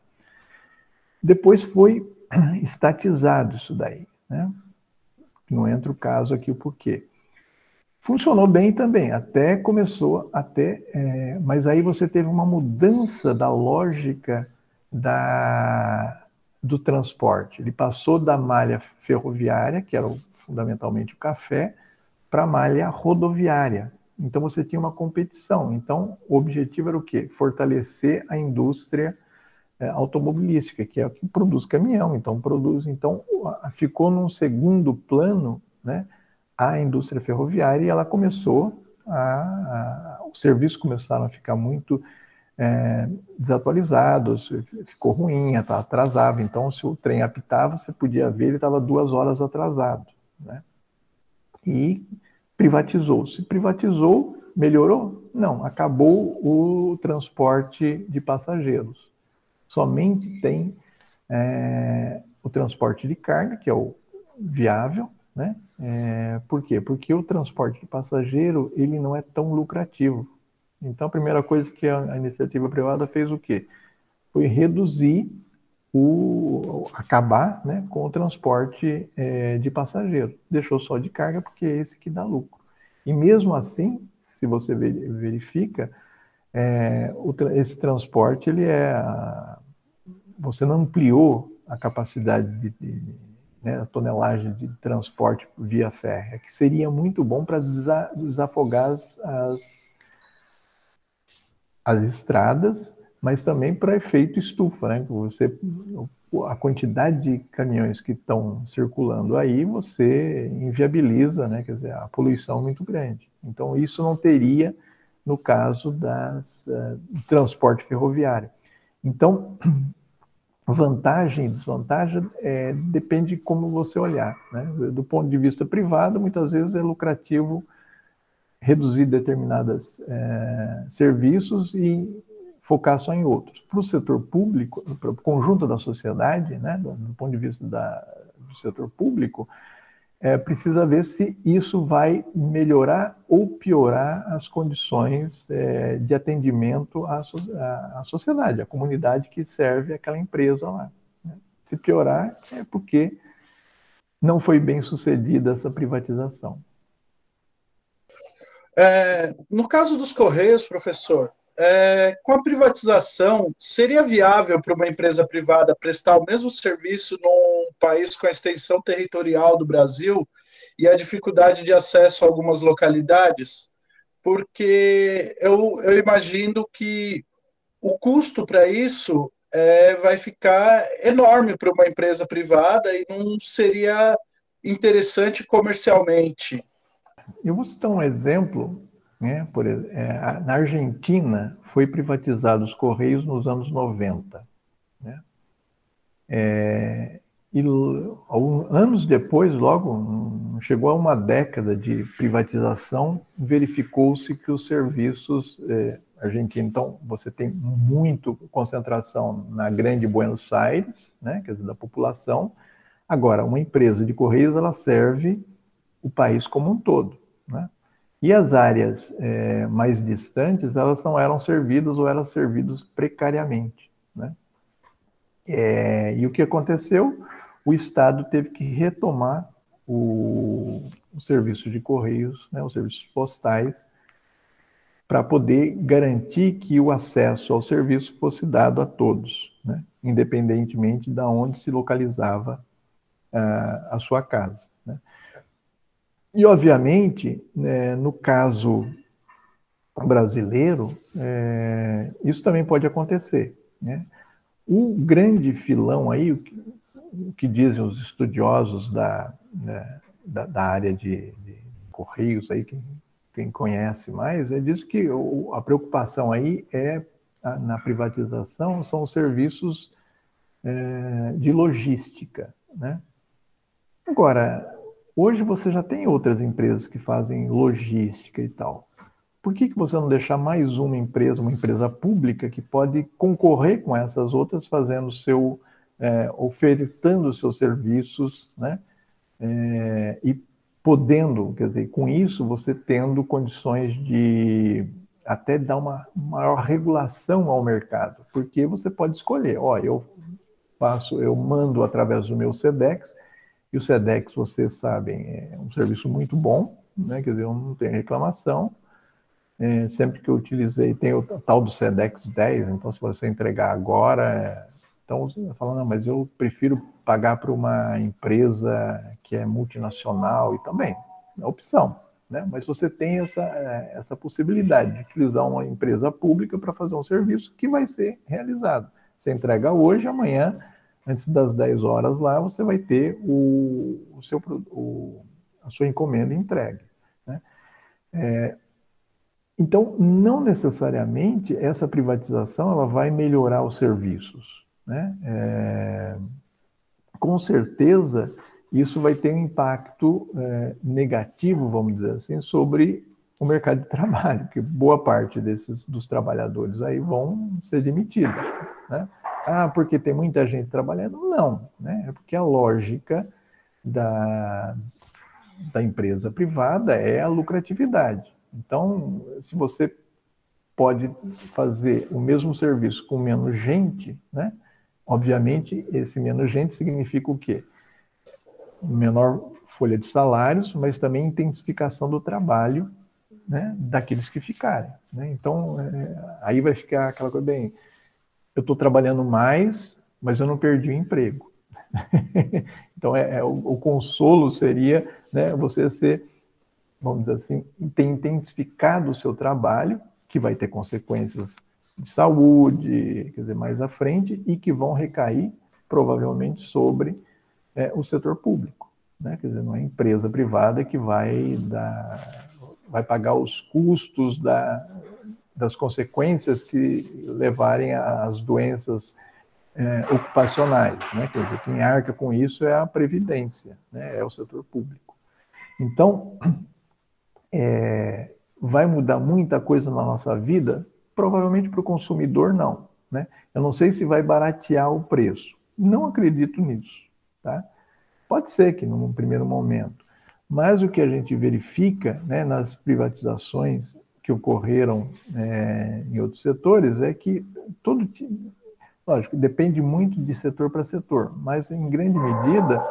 Depois foi estatizado isso daí, né? Não entra o caso aqui o porquê. Funcionou bem também, até começou, até, é, mas aí você teve uma mudança da lógica da, do transporte. Ele passou da malha ferroviária, que era fundamentalmente o café, para a malha rodoviária. Então você tinha uma competição. Então o objetivo era o quê? Fortalecer a indústria é, automobilística, que é o que produz caminhão, então produz, então ficou num segundo plano, né, a indústria ferroviária e ela começou a, a os serviços começaram a ficar muito é, desatualizados, ficou ruim, atrasava, então se o trem apitava, você podia ver, ele estava duas horas atrasado, né, e privatizou. Se privatizou, melhorou? Não, acabou o transporte de passageiros somente tem é, o transporte de carga, que é o viável, né? É, por quê? Porque o transporte de passageiro ele não é tão lucrativo. Então, a primeira coisa que a, a iniciativa privada fez o quê? Foi reduzir o acabar né, com o transporte é, de passageiro. Deixou só de carga porque é esse que dá lucro. E mesmo assim, se você verifica, é, o, esse transporte ele é você não ampliou a capacidade de, de né, a tonelagem de transporte via férrea, que seria muito bom para desafogar as, as, as, estradas, mas também para efeito estufa, né? Você, a quantidade de caminhões que estão circulando aí, você inviabiliza, né? Quer dizer, a poluição é muito grande. Então, isso não teria no caso das, uh, do transporte ferroviário. Então, vantagem e desvantagem é, depende de como você olhar. Né? Do ponto de vista privado, muitas vezes é lucrativo reduzir determinados é, serviços e focar só em outros. Para o setor público, para o conjunto da sociedade, né, do, do ponto de vista da, do setor público, é, precisa ver se isso vai melhorar ou piorar as condições é, de atendimento à, à, sociedade, à comunidade que serve aquela empresa lá. Né? Se piorar, é porque não foi bem sucedida essa privatização. É, no caso dos Correios, professor, é, com a privatização, seria viável para uma empresa privada prestar o mesmo serviço num país com a extensão territorial do Brasil e a dificuldade de acesso a algumas localidades? Porque eu, eu imagino que o custo para isso é, vai ficar enorme para uma empresa privada e não seria interessante comercialmente. Eu vou citar um exemplo né? Por, é, na Argentina, foi privatizado os Correios nos anos 90. Né? É, e anos depois, logo, chegou a uma década de privatização, verificou-se que os serviços é, argentinos, então você tem muito concentração na grande Buenos Aires, né, quer dizer, da população. Agora, uma empresa de correios, ela serve o país como um todo, né? E as áreas é, mais distantes, elas não eram servidas ou eram servidas precariamente. Né? É, e o que aconteceu? O Estado teve que retomar o, o serviço de correios, né, os serviços postais, para poder garantir que o acesso ao serviço fosse dado a todos, né, independentemente de onde se localizava uh, a sua casa. Né. E, obviamente, né, no caso brasileiro, é, isso também pode acontecer. Né? O grande filão aí, o que, o que dizem os estudiosos da, né, da, da, área de, de, Correios, aí, quem, quem conhece mais, é diz que o, a preocupação aí é na privatização são os serviços é, de logística. Né? Agora, hoje você já tem outras empresas que fazem logística e tal por que, que você não deixar mais uma empresa, uma empresa pública, que pode concorrer com essas outras, fazendo seu, é, ofertando seus serviços, né? É, e podendo, quer dizer, com isso você tendo condições de até dar uma maior regulação ao mercado, porque você pode escolher, ó, eu faço, eu mando através do meu SEDEX, e o SEDEX, vocês sabem, é um serviço muito bom, né? Quer dizer, eu não tenho reclamação, é, sempre que eu utilizei, tem o tal do SEDEX 10, então se você entregar agora, é, então você vai falar, não, mas eu prefiro pagar para uma empresa que é multinacional e também, é opção, né? Mas você tem essa, é, essa possibilidade de utilizar uma empresa pública para fazer um serviço que vai ser realizado. Você entrega hoje, amanhã, antes das 10 horas lá, você vai ter o, o seu, o, a sua encomenda entregue. Né? É, então, não necessariamente essa privatização ela vai melhorar os serviços. Né? É, com certeza, isso vai ter um impacto é, negativo, vamos dizer assim, sobre o mercado de trabalho, que boa parte desses dos trabalhadores aí vão ser demitidos. Né? Ah, porque tem muita gente trabalhando? Não, né? é porque a lógica da, da empresa privada é a lucratividade. Então, se você pode fazer o mesmo serviço com menos gente, né? Obviamente, esse menos gente significa o quê? Menor folha de salários, mas também intensificação do trabalho né, daqueles que ficarem. Né? Então, é, aí vai ficar aquela coisa bem, eu estou trabalhando mais, mas eu não perdi o emprego. então, é, é o, o, consolo seria né, você ser vamos dizer assim, tem intensificado o seu trabalho, que vai ter consequências de saúde, quer dizer, mais à frente, e que vão recair provavelmente sobre é, o setor público. Né? Quer dizer, não é empresa privada que vai, dar, vai pagar os custos da, das consequências que levarem às doenças é, ocupacionais. Né? Quer dizer, quem arca com isso é a Previdência, né? é o setor público. Então, é, vai mudar muita coisa na nossa vida? Provavelmente para o consumidor, não. Né? Eu não sei se vai baratear o preço. Não acredito nisso. Tá? Pode ser que num primeiro momento. Mas o que a gente verifica né, nas privatizações que ocorreram é, em outros setores é que todo lógico, depende muito de setor para setor, mas em grande medida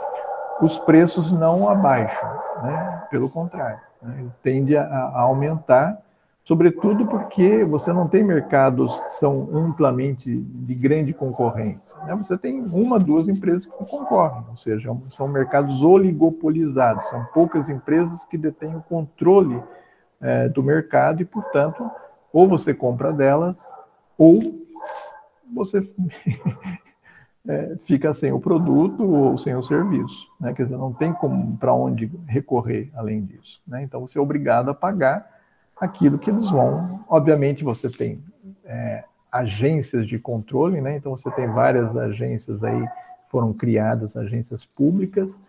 os preços não abaixam, né? pelo contrário né? tende a, a, aumentar, sobretudo porque você não tem mercados que são amplamente de grande concorrência. Né? Você tem uma, duas empresas que concorrem, ou seja, são mercados oligopolizados, são poucas empresas que detêm o controle é, do mercado e, portanto, ou você compra delas, ou você é, fica sem o produto ou sem o serviço. Né? Quer dizer, não tem para onde recorrer além disso. Né? Então você é obrigado a pagar aquilo que eles vão. Obviamente você tem é, agências de controle, né? então você tem várias agências aí foram criadas, agências públicas,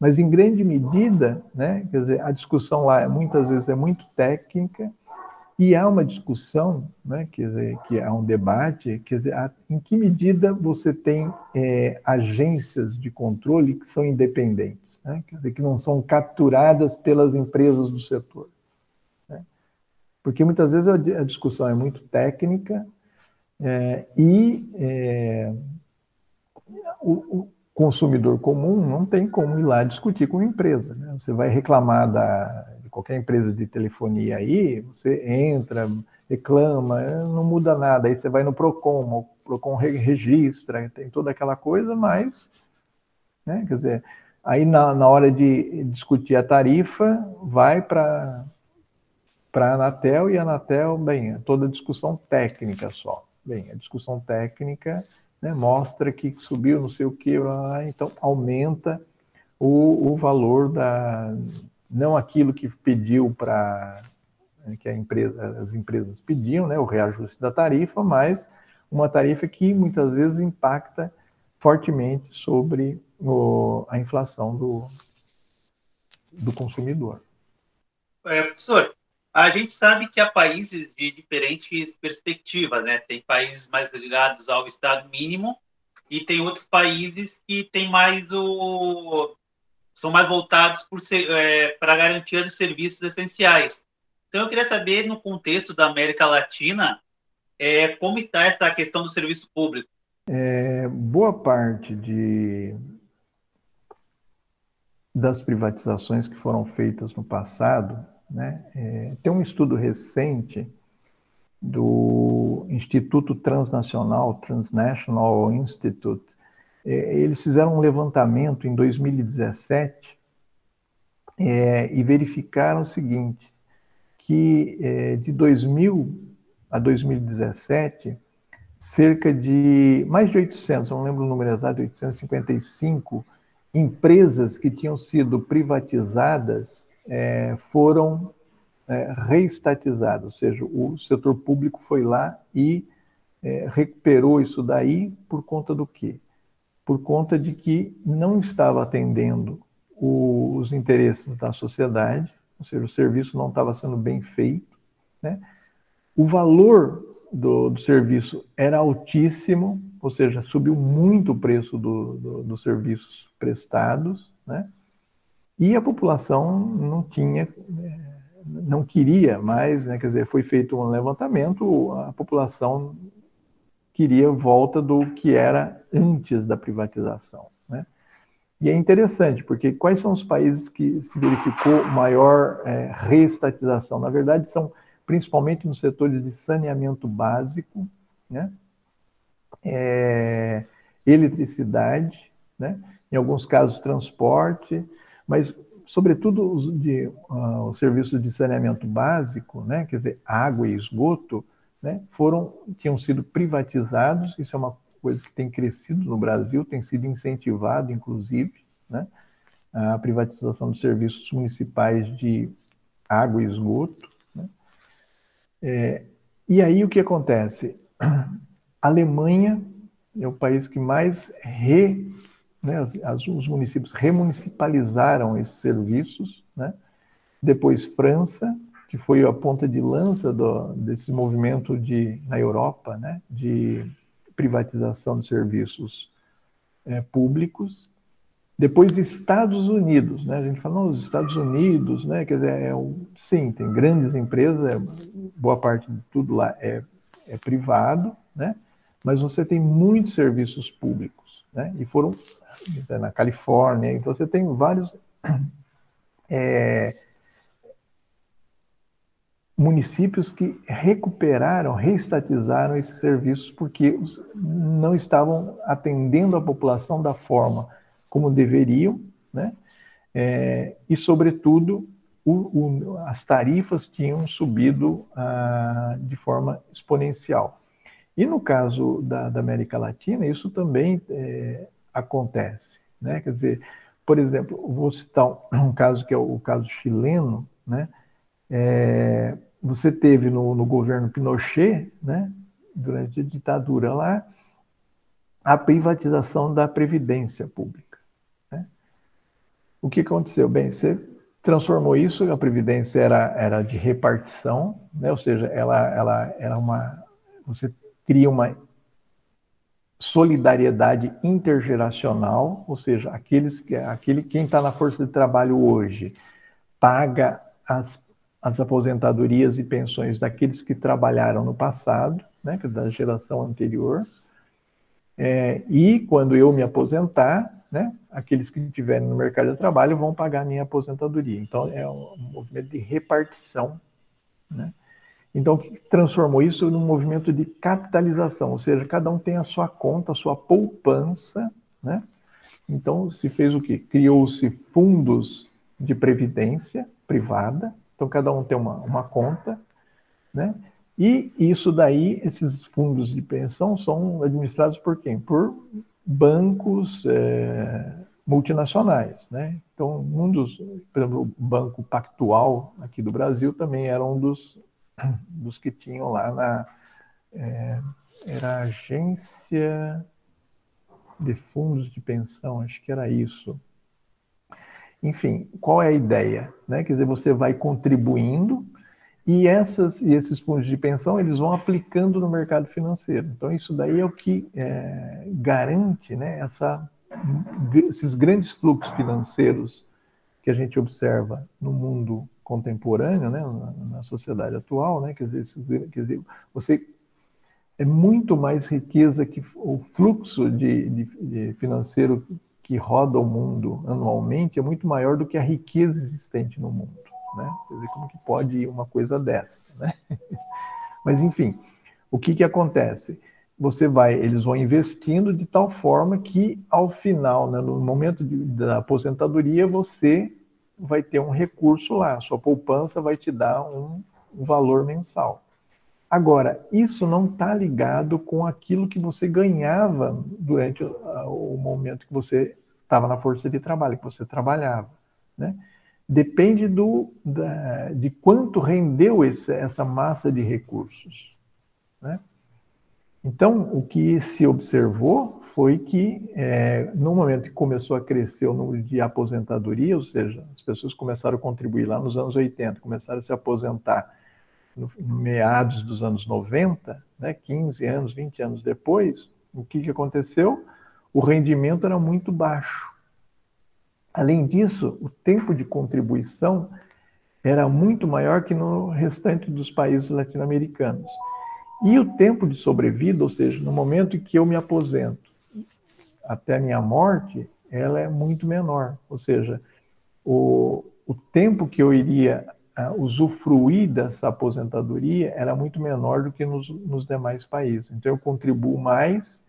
mas em grande medida, né? quer dizer, a discussão lá muitas vezes é muito técnica e há uma discussão, né, quer dizer, que há um debate, quer dizer, em que medida você tem é, agências de controle que são independentes, né, quer dizer, que não são capturadas pelas empresas do setor. Né? Porque muitas vezes a, a, discussão é muito técnica é, e é, o, o, consumidor comum não tem como ir lá discutir com a empresa. Né? Você vai reclamar da, qualquer empresa de telefonia aí, você entra, reclama, não muda nada. Aí você vai no PROCON, o PROCON registra, tem toda aquela coisa, mas, né, quer dizer, Aí, na, na hora de discutir a tarifa, vai para a Anatel e a Anatel, bem, é toda discussão técnica só. Bem, a discussão técnica né, mostra que subiu não sei o que, então aumenta o, o valor da. Não aquilo que pediu para. que a empresa, as empresas pediam, né, o reajuste da tarifa, mas uma tarifa que muitas vezes impacta fortemente sobre o, a inflação do, do consumidor. É, professor, a gente sabe que há países de diferentes perspectivas, né? Tem países mais ligados ao Estado mínimo e tem outros países que têm mais o são mais voltados é, para a garantia dos serviços essenciais. Então, eu queria saber, no contexto da América Latina, é, como está essa questão do serviço público? É, boa parte de, das privatizações que foram feitas no passado, né, é, tem um estudo recente do Instituto Transnacional, Transnational Institute, é, eles fizeram um levantamento em 2017 é, e verificaram o seguinte, que é, de 2000 a 2017, cerca de mais de 800, não lembro o número exato, 855 empresas que tinham sido privatizadas é, foram é, reestatizadas, ou seja, o setor público foi lá e é, recuperou isso daí por conta do quê? Por conta de que não estava atendendo o, os interesses da sociedade, ou seja, o serviço não estava sendo bem feito, né? O valor do, do serviço era altíssimo, ou seja, subiu muito o preço do, do, dos serviços prestados, né? E a população não tinha, não queria mais, né? Quer dizer, foi feito um levantamento, a população queria volta do que era antes da privatização, né? E é interessante, porque quais são os países que se verificou maior é, reestatização? Na verdade, são principalmente nos setores de saneamento básico, né? É, eletricidade, né? em alguns casos transporte, mas sobretudo os, de, uh, os serviços de saneamento básico, né? quer dizer, água e esgoto, né? foram, tinham sido privatizados, isso é uma coisa que tem crescido no Brasil, tem sido incentivado, inclusive, né? a privatização dos serviços municipais de água e esgoto, é, e aí o que acontece? A Alemanha é o país que mais re, né, as, as, os municípios remunicipalizaram esses serviços, né? depois França, que foi a ponta de lança do, desse movimento de, na Europa né, de privatização de serviços é, públicos, depois, Estados Unidos, né? A gente fala, os Estados Unidos, né? Quer dizer, é um, sim, tem grandes empresas, é, boa parte de tudo lá é, é privado, né? Mas você tem muitos serviços públicos, né? E foram na Califórnia, então você tem vários é, municípios que recuperaram, reestatizaram esses serviços porque não estavam atendendo a população da forma como deveriam, né? É, e, sobretudo, o, o, as tarifas tinham subido ah, de forma exponencial. E no caso da, da América Latina, isso também é, acontece. Né? Quer dizer, por exemplo, vou citar um caso que é o caso chileno, né? É, você teve no, no, governo Pinochet, né, durante a ditadura lá, a privatização da previdência pública. O que aconteceu? Bem, você transformou isso, a previdência era, era de repartição, né? ou seja, ela, ela era uma. Você cria uma solidariedade intergeracional, ou seja, aqueles que aquele quem está na força de trabalho hoje paga as, as aposentadorias e pensões daqueles que trabalharam no passado, né, é da geração anterior, é, e quando eu me aposentar, né, aqueles que estiverem no mercado de trabalho vão pagar a minha aposentadoria. Então, é um movimento de repartição. Né? Então, o que transformou isso num movimento de capitalização, ou seja, cada um tem a sua conta, a sua poupança, né? Então, se fez o quê? Criou-se fundos de previdência privada, então cada um tem uma, uma conta, né? E isso daí, esses fundos de pensão são administrados por quem? Por bancos é, multinacionais, né? Então, um dos, por exemplo, o Banco Pactual aqui do Brasil também era um dos, dos que tinham lá na é, era a agência de fundos de pensão, acho que era isso. Enfim, qual é a ideia? Né? Quer dizer, você vai contribuindo e, essas, e esses fundos de pensão eles vão aplicando no mercado financeiro. Então, isso daí é o que é, garante né, essa, esses grandes fluxos financeiros que a gente observa no mundo contemporâneo, né, na, na sociedade atual, né, quer dizer, quer dizer, você é muito mais riqueza que o fluxo de, de, de, financeiro que roda o mundo anualmente é muito maior do que a riqueza existente no mundo, né? Quer dizer, como que pode ir uma coisa dessa, né? Mas enfim, o que que acontece? Você vai, eles vão investindo de tal forma que ao final, né, no momento de, da aposentadoria, você vai ter um recurso lá, sua poupança vai te dar um, valor mensal. Agora, isso não está ligado com aquilo que você ganhava durante o, o momento que você estava na força de trabalho, que você trabalhava. Né? Depende do, da, de quanto rendeu esse, essa massa de recursos. Né? Então, o que se observou foi que, é, no momento que começou a crescer o número de aposentadoria, ou seja, as pessoas começaram a contribuir lá nos anos 80, começaram a se aposentar no, no meados dos anos 90, né, 15 anos, 20 anos depois, o que, que aconteceu? O rendimento era muito baixo. Além disso, o tempo de contribuição era muito maior que no restante dos países latino-americanos. E o tempo de sobrevida, ou seja, no momento em que eu me aposento até a minha morte, ela é muito menor. Ou seja, o, o tempo que eu iria uh, usufruir dessa aposentadoria era muito menor do que nos, nos demais países. Então, eu contribuo mais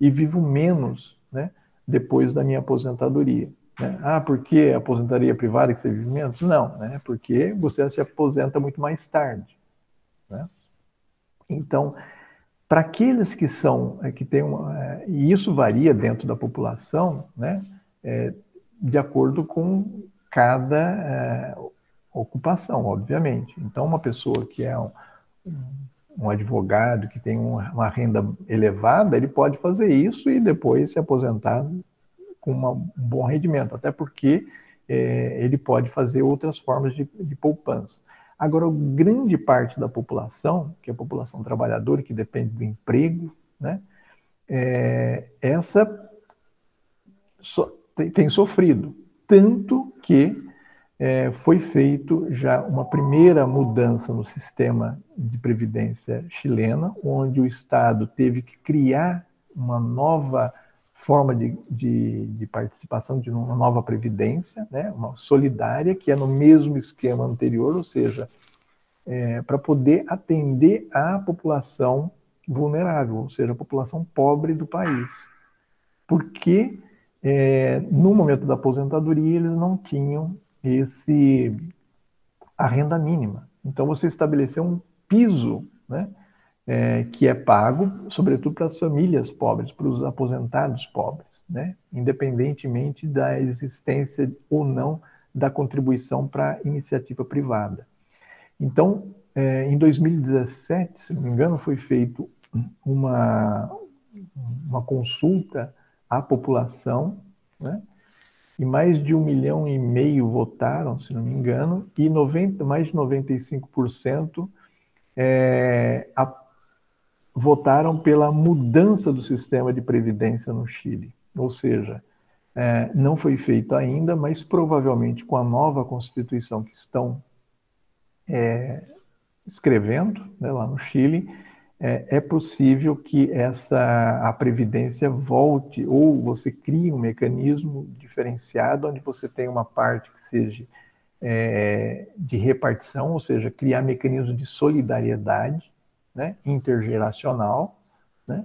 e vivo menos né, depois da minha aposentadoria. Né? Ah, por que aposentadoria privada que você vive menos? Não, né? porque você se aposenta muito mais tarde. Né? Então, para aqueles que são, é, que têm uma, é, e isso varia dentro da população, né, é, de acordo com cada é, ocupação, obviamente. Então, uma pessoa que é um, um advogado, que tem uma, uma, renda elevada, ele pode fazer isso e depois se aposentar com uma, um bom rendimento, até porque é, ele pode fazer outras formas de, de poupança. Agora, grande parte da população, que é a população trabalhadora, que depende do emprego, né, é, essa so, tem, tem, sofrido. Tanto que é, foi feito já uma primeira mudança no sistema de previdência chilena, onde o Estado teve que criar uma nova forma de, de, de, participação de uma nova previdência, né, uma solidária, que é no mesmo esquema anterior, ou seja, é, para poder atender a população vulnerável, ou seja, a população pobre do país. Porque é, no momento da aposentadoria eles não tinham esse a renda mínima. Então você estabeleceu um piso, né, é, que é pago, sobretudo para as famílias pobres, para os aposentados pobres, né, independentemente da existência ou não da contribuição para iniciativa privada. Então, é, em 2017, se não me engano, foi feito uma, uma consulta à população, né, e mais de um milhão e meio votaram, se não me engano, e 90, mais de 95% é, a, votaram pela mudança do sistema de previdência no Chile. Ou seja, é, não foi feito ainda, mas provavelmente com a nova Constituição que estão é, escrevendo né, lá no Chile, é, é, possível que essa a previdência volte ou você crie um mecanismo diferenciado onde você tem uma parte que seja é, de repartição, ou seja, criar mecanismos de solidariedade né, intergeracional, né,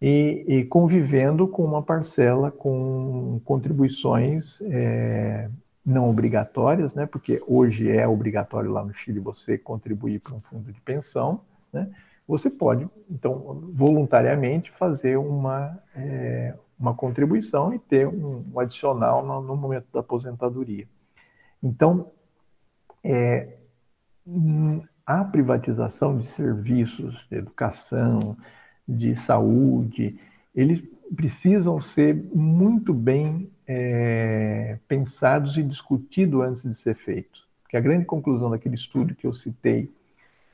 e, e convivendo com uma parcela com contribuições é, não obrigatórias, né? Porque hoje é obrigatório lá no Chile você contribuir para um fundo de pensão, né? Você pode, então, voluntariamente fazer uma, é, uma contribuição e ter um, um adicional no, no, momento da aposentadoria. Então, é, a privatização de serviços de educação, de saúde, eles precisam ser muito bem é, pensados e discutidos antes de ser feitos. Porque a grande conclusão daquele estudo que eu citei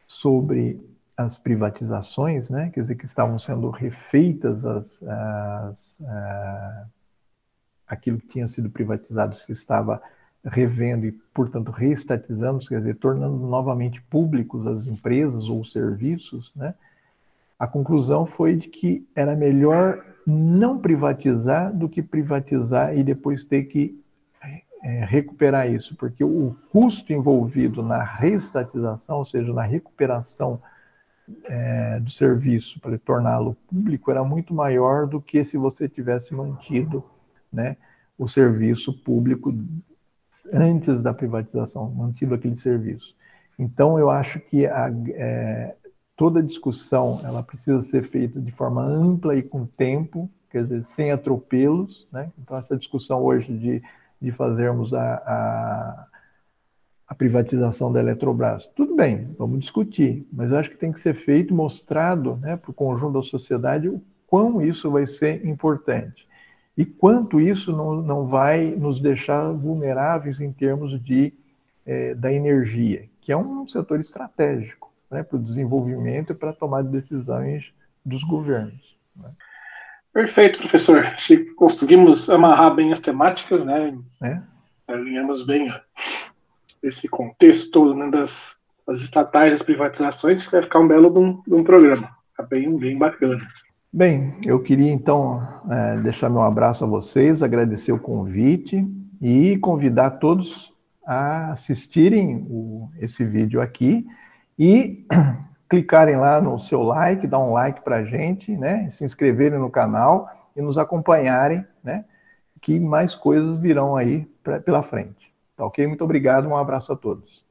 sobre as privatizações, né, quer dizer, que estavam sendo refeitas as, as, a, aquilo que tinha sido privatizado se estava revendo e, portanto, reestatizando, quer dizer, tornando novamente públicos as empresas ou os serviços, né, a conclusão foi de que era melhor não privatizar do que privatizar e depois ter que é, recuperar isso, porque o custo envolvido na reestatização, ou seja, na recuperação é, do serviço para torná-lo público era muito maior do que se você tivesse mantido né, o serviço público antes da privatização, mantido aquele serviço. Então, eu acho que a, é, toda discussão ela precisa ser feita de forma ampla e com tempo, quer dizer, sem atropelos. Né? Então, essa discussão hoje de, de fazermos a, a a privatização da Eletrobras. Tudo bem, vamos discutir, mas eu acho que tem que ser feito, mostrado né, para o conjunto da sociedade o quão isso vai ser importante e quanto isso não, não vai nos deixar vulneráveis em termos de, é, da energia, que é um setor estratégico né, para o desenvolvimento e para a tomada de decisões dos governos. Né. Perfeito, professor. Acho que conseguimos amarrar bem as temáticas, né? É? Alinhamos bem esse contexto todo né, das, das estatais, das privatizações, vai ficar um belo de um, de um programa. Tá bem, bem bacana. Bem, eu queria então é, deixar meu abraço a vocês, agradecer o convite e convidar todos a assistirem o, esse vídeo aqui e clicarem lá no seu like, dar um like para a gente, né? Se inscreverem no canal e nos acompanharem, né? Que mais coisas virão aí pra, pela frente. Tá ok? Muito obrigado, um abraço a todos.